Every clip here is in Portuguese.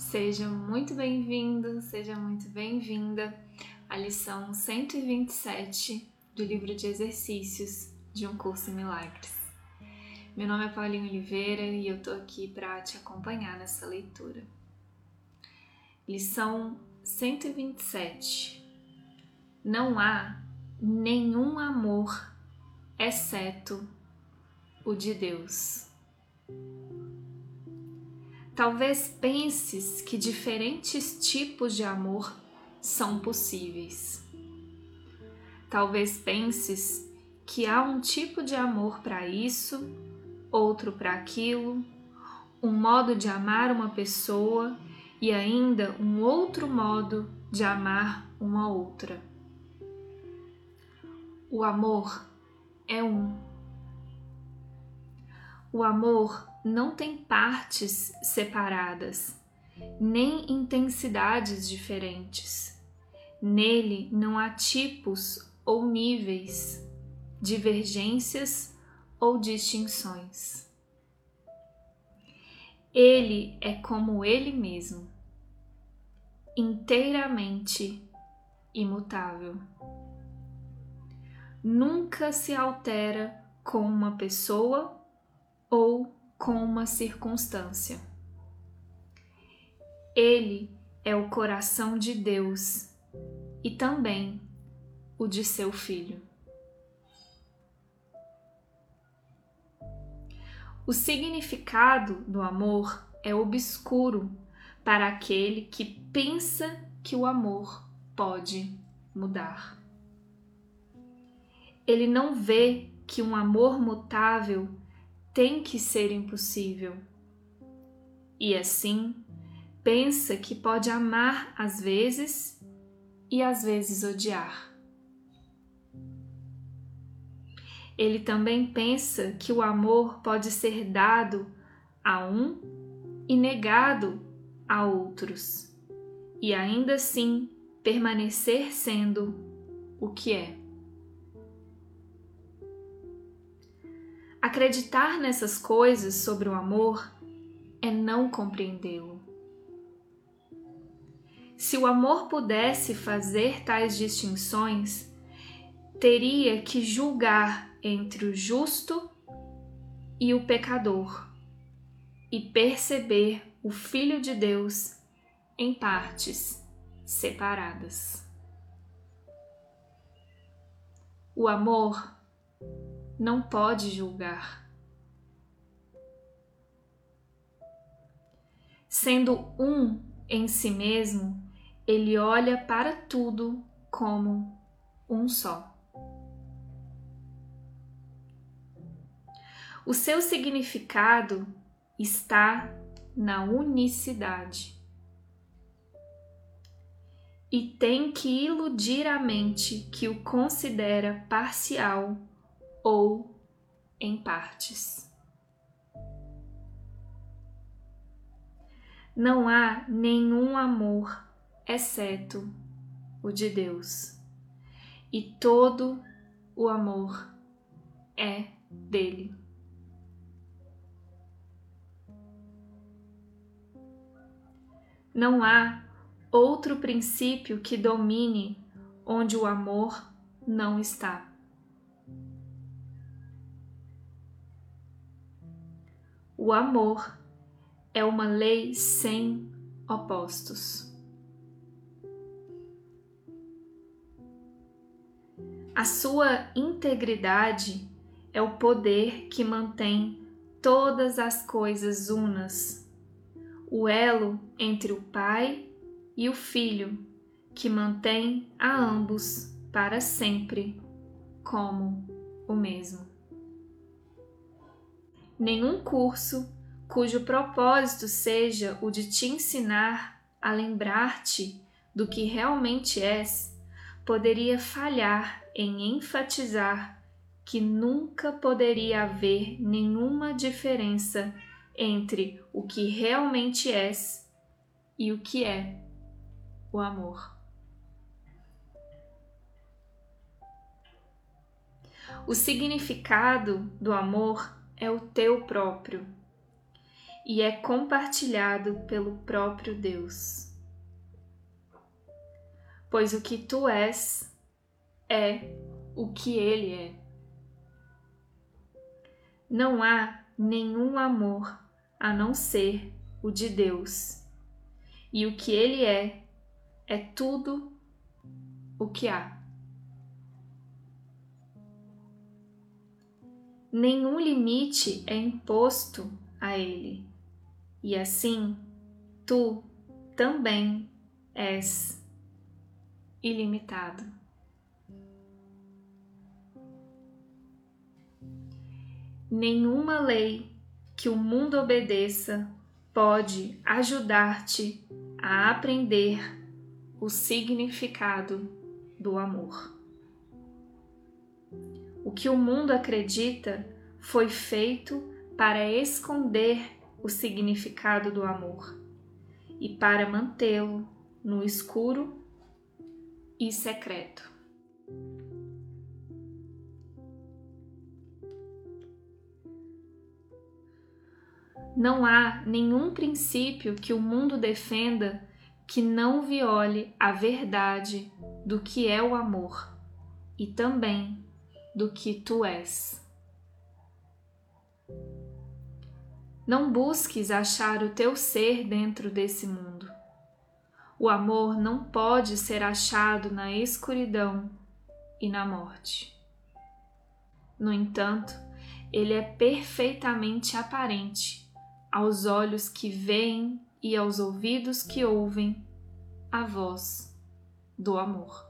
Seja muito bem-vindo, seja muito bem-vinda à lição 127 do livro de exercícios de um curso em milagres. Meu nome é Paulinho Oliveira e eu tô aqui para te acompanhar nessa leitura. Lição 127. Não há nenhum amor exceto o de Deus. Talvez penses que diferentes tipos de amor são possíveis. Talvez penses que há um tipo de amor para isso, outro para aquilo, um modo de amar uma pessoa e ainda um outro modo de amar uma outra. O amor é um. O amor não tem partes separadas, nem intensidades diferentes. Nele não há tipos ou níveis, divergências ou distinções. Ele é como ele mesmo, inteiramente imutável. Nunca se altera com uma pessoa ou com uma circunstância. Ele é o coração de Deus e também o de seu filho. O significado do amor é obscuro para aquele que pensa que o amor pode mudar. Ele não vê que um amor mutável tem que ser impossível. E assim, pensa que pode amar às vezes e às vezes odiar. Ele também pensa que o amor pode ser dado a um e negado a outros, e ainda assim permanecer sendo o que é. Acreditar nessas coisas sobre o amor é não compreendê-lo. Se o amor pudesse fazer tais distinções, teria que julgar entre o justo e o pecador e perceber o Filho de Deus em partes separadas. O amor não pode julgar. Sendo um em si mesmo, ele olha para tudo como um só. O seu significado está na unicidade. E tem que iludir a mente que o considera parcial ou em partes. Não há nenhum amor exceto o de Deus, e todo o amor é dele. Não há outro princípio que domine onde o amor não está. O amor é uma lei sem opostos. A sua integridade é o poder que mantém todas as coisas unas, o elo entre o Pai e o Filho, que mantém a ambos para sempre como o mesmo nenhum curso cujo propósito seja o de te ensinar a lembrar-te do que realmente és, poderia falhar em enfatizar que nunca poderia haver nenhuma diferença entre o que realmente és e o que é o amor. O significado do amor é o teu próprio. e é compartilhado pelo próprio Deus. Pois o que tu és é o que ele é. Não há nenhum amor a não ser o de Deus, e o que ele é é tudo o que há. Nenhum limite é imposto a ele, e assim tu também és ilimitado. Nenhuma lei que o mundo obedeça pode ajudar-te a aprender o significado do amor. O que o mundo acredita foi feito para esconder o significado do amor e para mantê-lo no escuro e secreto. Não há nenhum princípio que o mundo defenda que não viole a verdade do que é o amor e também do que tu és. Não busques achar o teu ser dentro desse mundo. O amor não pode ser achado na escuridão e na morte. No entanto, ele é perfeitamente aparente aos olhos que veem e aos ouvidos que ouvem a voz do amor.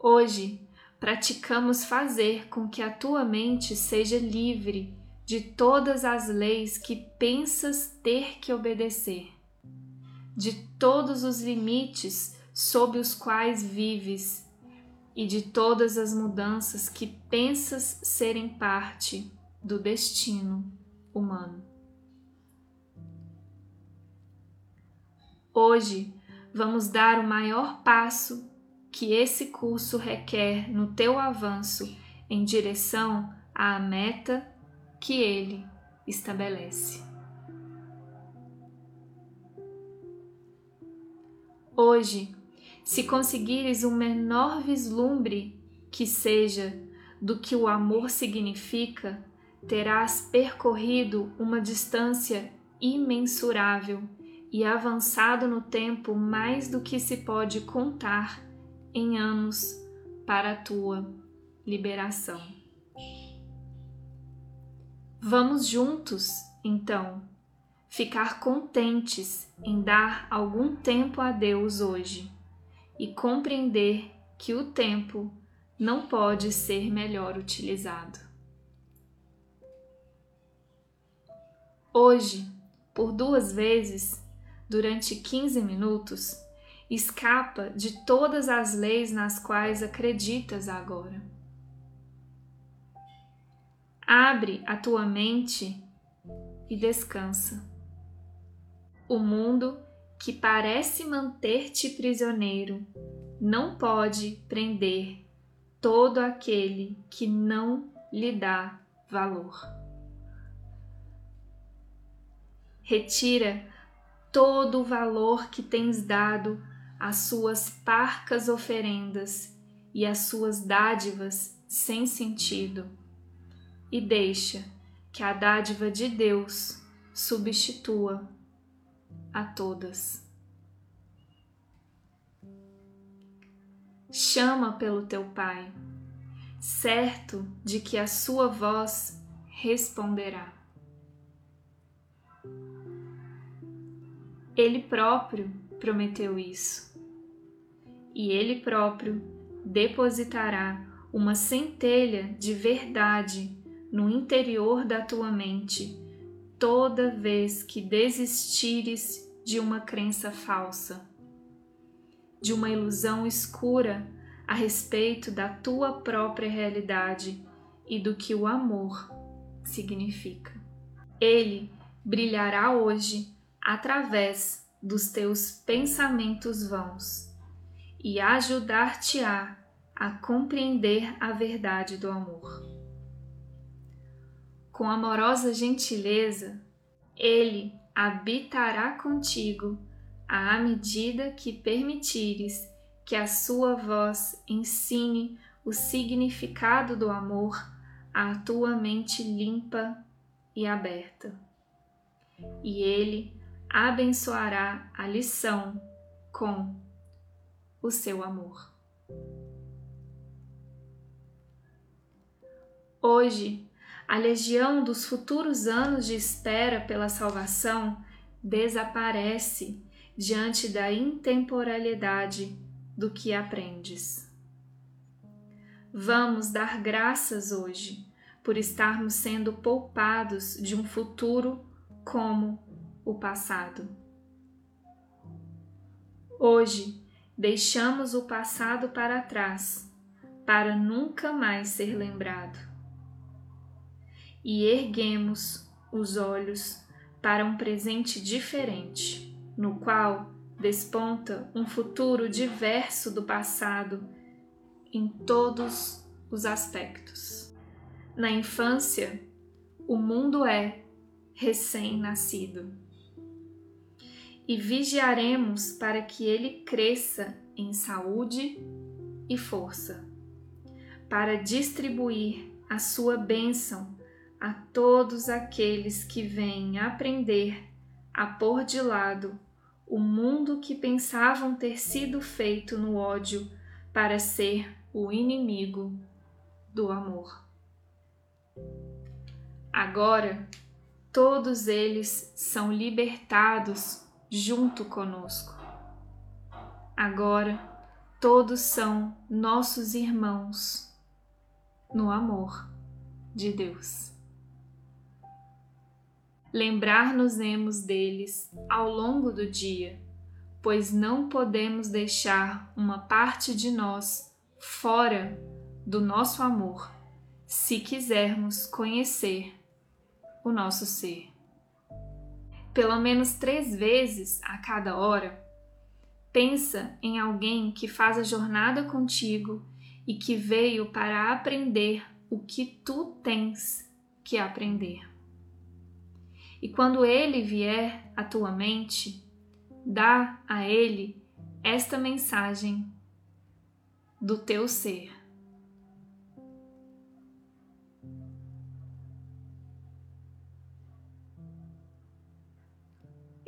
Hoje praticamos fazer com que a tua mente seja livre de todas as leis que pensas ter que obedecer, de todos os limites sob os quais vives e de todas as mudanças que pensas serem parte do destino humano. Hoje vamos dar o maior passo que esse curso requer no teu avanço em direção à meta que ele estabelece. Hoje se conseguires um menor vislumbre que seja do que o amor significa, terás percorrido uma distância imensurável e avançado no tempo mais do que se pode contar em anos para a tua liberação. Vamos juntos, então, ficar contentes em dar algum tempo a Deus hoje e compreender que o tempo não pode ser melhor utilizado. Hoje, por duas vezes, durante 15 minutos, escapa de todas as leis nas quais acreditas agora. Abre a tua mente e descansa. O mundo que parece manter-te prisioneiro não pode prender todo aquele que não lhe dá valor. Retira todo o valor que tens dado às suas parcas oferendas e às suas dádivas sem sentido, e deixa que a dádiva de Deus substitua a todas. Chama pelo teu Pai, certo de que a sua voz responderá. Ele próprio prometeu isso, e ele próprio depositará uma centelha de verdade no interior da tua mente toda vez que desistires de uma crença falsa, de uma ilusão escura a respeito da tua própria realidade e do que o amor significa. Ele brilhará hoje através dos teus pensamentos vãos e ajudar-te-á a compreender a verdade do amor. Com amorosa gentileza, Ele habitará contigo à medida que permitires que a sua voz ensine o significado do amor à tua mente limpa e aberta. E Ele abençoará a lição com o seu amor. Hoje, a legião dos futuros anos de espera pela salvação desaparece diante da intemporalidade do que aprendes. Vamos dar graças hoje por estarmos sendo poupados de um futuro como o passado. Hoje, deixamos o passado para trás para nunca mais ser lembrado e erguemos os olhos para um presente diferente, no qual desponta um futuro diverso do passado em todos os aspectos. Na infância, o mundo é recém-nascido e vigiaremos para que ele cresça em saúde e força, para distribuir a sua bênção a todos aqueles que vêm aprender a pôr de lado o mundo que pensavam ter sido feito no ódio para ser o inimigo do amor. Agora, todos eles são libertados junto conosco. Agora, todos são nossos irmãos no amor de Deus lembrar-nos-emos deles ao longo do dia, pois não podemos deixar uma parte de nós fora do nosso amor, se quisermos conhecer o nosso ser. Pelo menos três vezes a cada hora, pensa em alguém que faz a jornada contigo e que veio para aprender o que tu tens que aprender. E quando ele vier à tua mente, dá a ele esta mensagem do teu ser.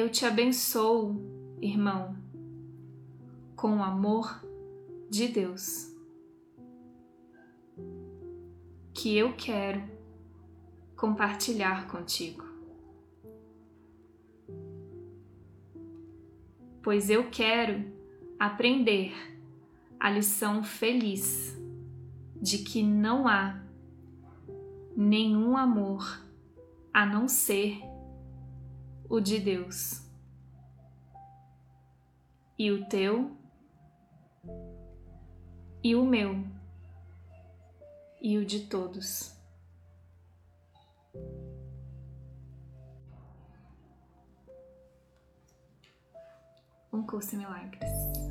Eu te abençoo, irmão, com o amor de Deus, que eu quero compartilhar contigo. pois eu quero aprender a lição feliz de que não há nenhum amor a não ser o de Deus. E o teu, e o meu, e o de todos. um curso em milagres.